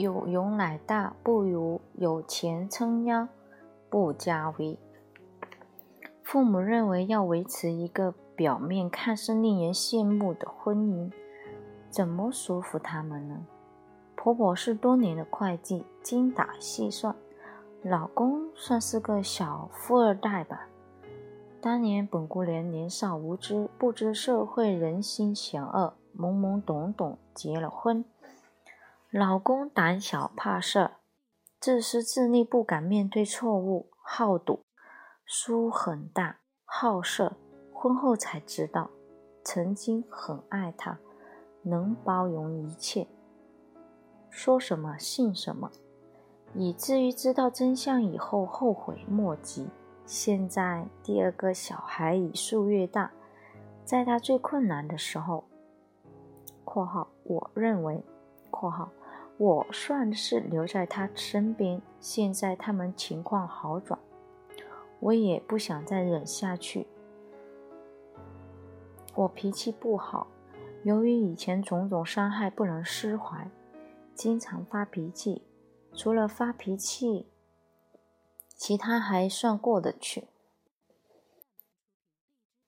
有容乃大，不如有钱撑腰，不加微。父母认为要维持一个表面看似令人羡慕的婚姻，怎么说服他们呢？婆婆是多年的会计，精打细算；老公算是个小富二代吧。当年本姑娘年少无知，不知社会人心险恶，懵懵懂懂结了婚。老公胆小怕事儿，自私自利，不敢面对错误，好赌，输很大，好色。婚后才知道，曾经很爱他，能包容一切，说什么信什么，以至于知道真相以后后悔莫及。现在第二个小孩已数月大，在他最困难的时候（括号我认为）（括号）。我算是留在他身边，现在他们情况好转，我也不想再忍下去。我脾气不好，由于以前种种伤害不能释怀，经常发脾气。除了发脾气，其他还算过得去。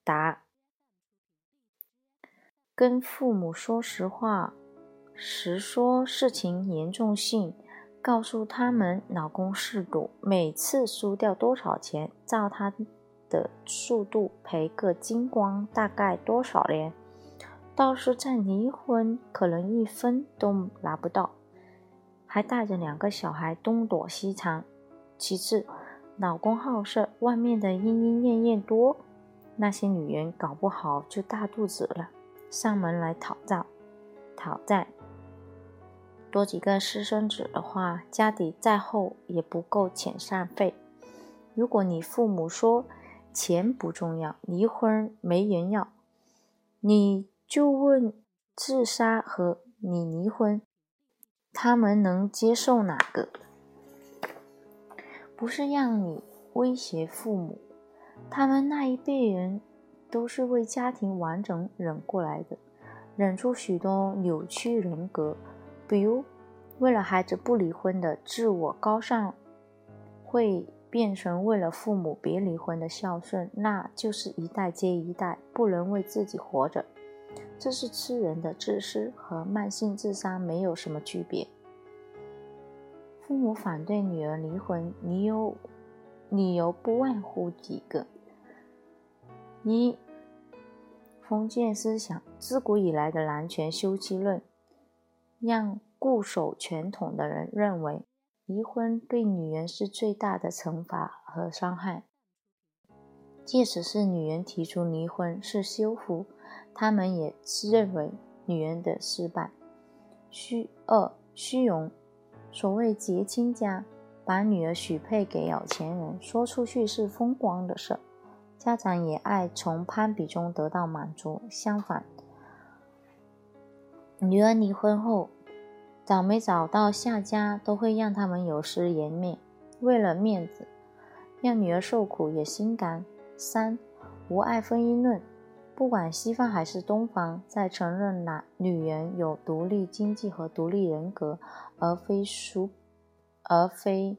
答：跟父母说实话。实说事情严重性，告诉他们老公嗜赌，每次输掉多少钱，照他的速度赔个精光，大概多少年？倒是再离婚，可能一分都拿不到，还带着两个小孩东躲西藏。其次，老公好色，外面的莺莺燕燕多，那些女人搞不好就大肚子了，上门来讨债，讨债。多几个私生子的话，家底再厚也不够遣散费。如果你父母说钱不重要，离婚没人要，你就问自杀和你离婚，他们能接受哪个？不是让你威胁父母，他们那一辈人都是为家庭完整忍过来的，忍出许多扭曲人格。比如，为了孩子不离婚的自我高尚，会变成为了父母别离婚的孝顺，那就是一代接一代，不能为自己活着。这是吃人的自私和慢性自杀没有什么区别。父母反对女儿离婚，理由理由不外乎几个：一、封建思想，自古以来的男权休妻论。让固守传统的人认为，离婚对女人是最大的惩罚和伤害。即使是女人提出离婚是修复，他们也是认为女人的失败。虚二虚荣，所谓结亲家，把女儿许配给有钱人，说出去是风光的事，家长也爱从攀比中得到满足。相反。女儿离婚后，找没找到下家，都会让他们有失颜面。为了面子，让女儿受苦也心甘。三无爱婚姻论，不管西方还是东方，在承认男女人有独立经济和独立人格，而非属而非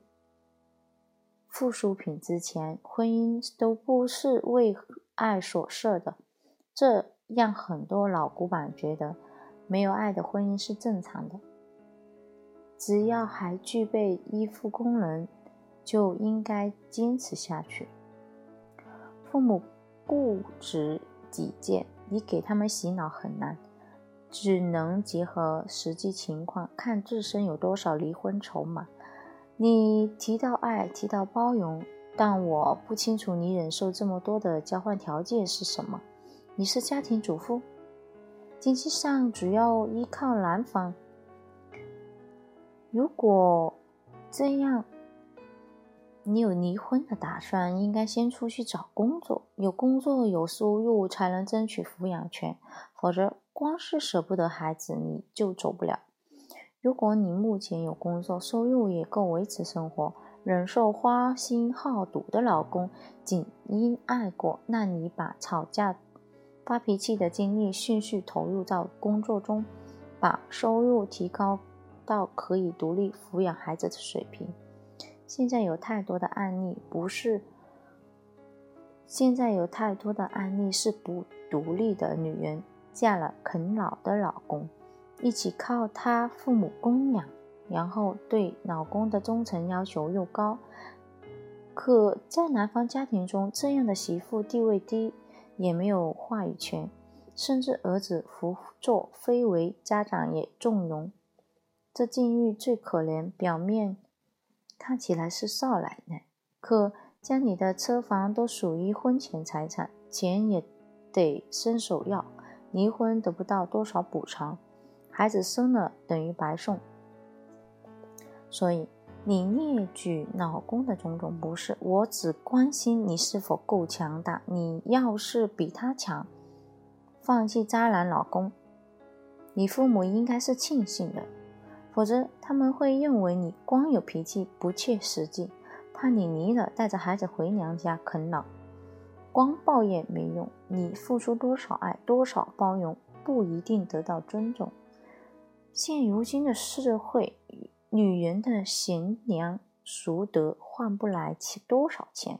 附属品之前，婚姻都不是为爱所设的。这让很多老古板觉得。没有爱的婚姻是正常的，只要还具备依附功能，就应该坚持下去。父母固执己见，你给他们洗脑很难，只能结合实际情况，看自身有多少离婚筹码。你提到爱，提到包容，但我不清楚你忍受这么多的交换条件是什么。你是家庭主妇？经济上主要依靠男方。如果这样，你有离婚的打算，应该先出去找工作，有工作有收入才能争取抚养权，否则光是舍不得孩子，你就走不了。如果你目前有工作，收入也够维持生活，忍受花心好赌的老公，仅因爱过，那你把吵架。发脾气的精力迅速投入到工作中，把收入提高到可以独立抚养孩子的水平。现在有太多的案例不是，现在有太多的案例是不独立的女人嫁了啃老的老公，一起靠他父母供养，然后对老公的忠诚要求又高。可在男方家庭中，这样的媳妇地位低，也没有话语权，甚至儿子胡作非为，家长也纵容。这境遇最可怜，表面。看起来是少奶奶，可家里的车房都属于婚前财产，钱也得伸手要，离婚得不到多少补偿，孩子生了等于白送。所以你列举老公的种种不是，我只关心你是否够强大。你要是比他强，放弃渣男老公，你父母应该是庆幸的。否则他们会认为你光有脾气不切实际，怕你离了带着孩子回娘家啃老。光抱怨没用，你付出多少爱、多少包容，不一定得到尊重。现如今的社会，女人的贤良淑德换不来其多少钱，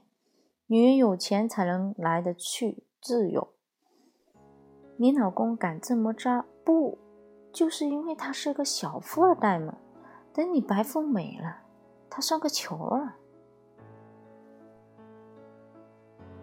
女人有钱才能来得去自由。你老公敢这么渣？不。就是因为他是个小富二代嘛，等你白富美了，他算个球儿。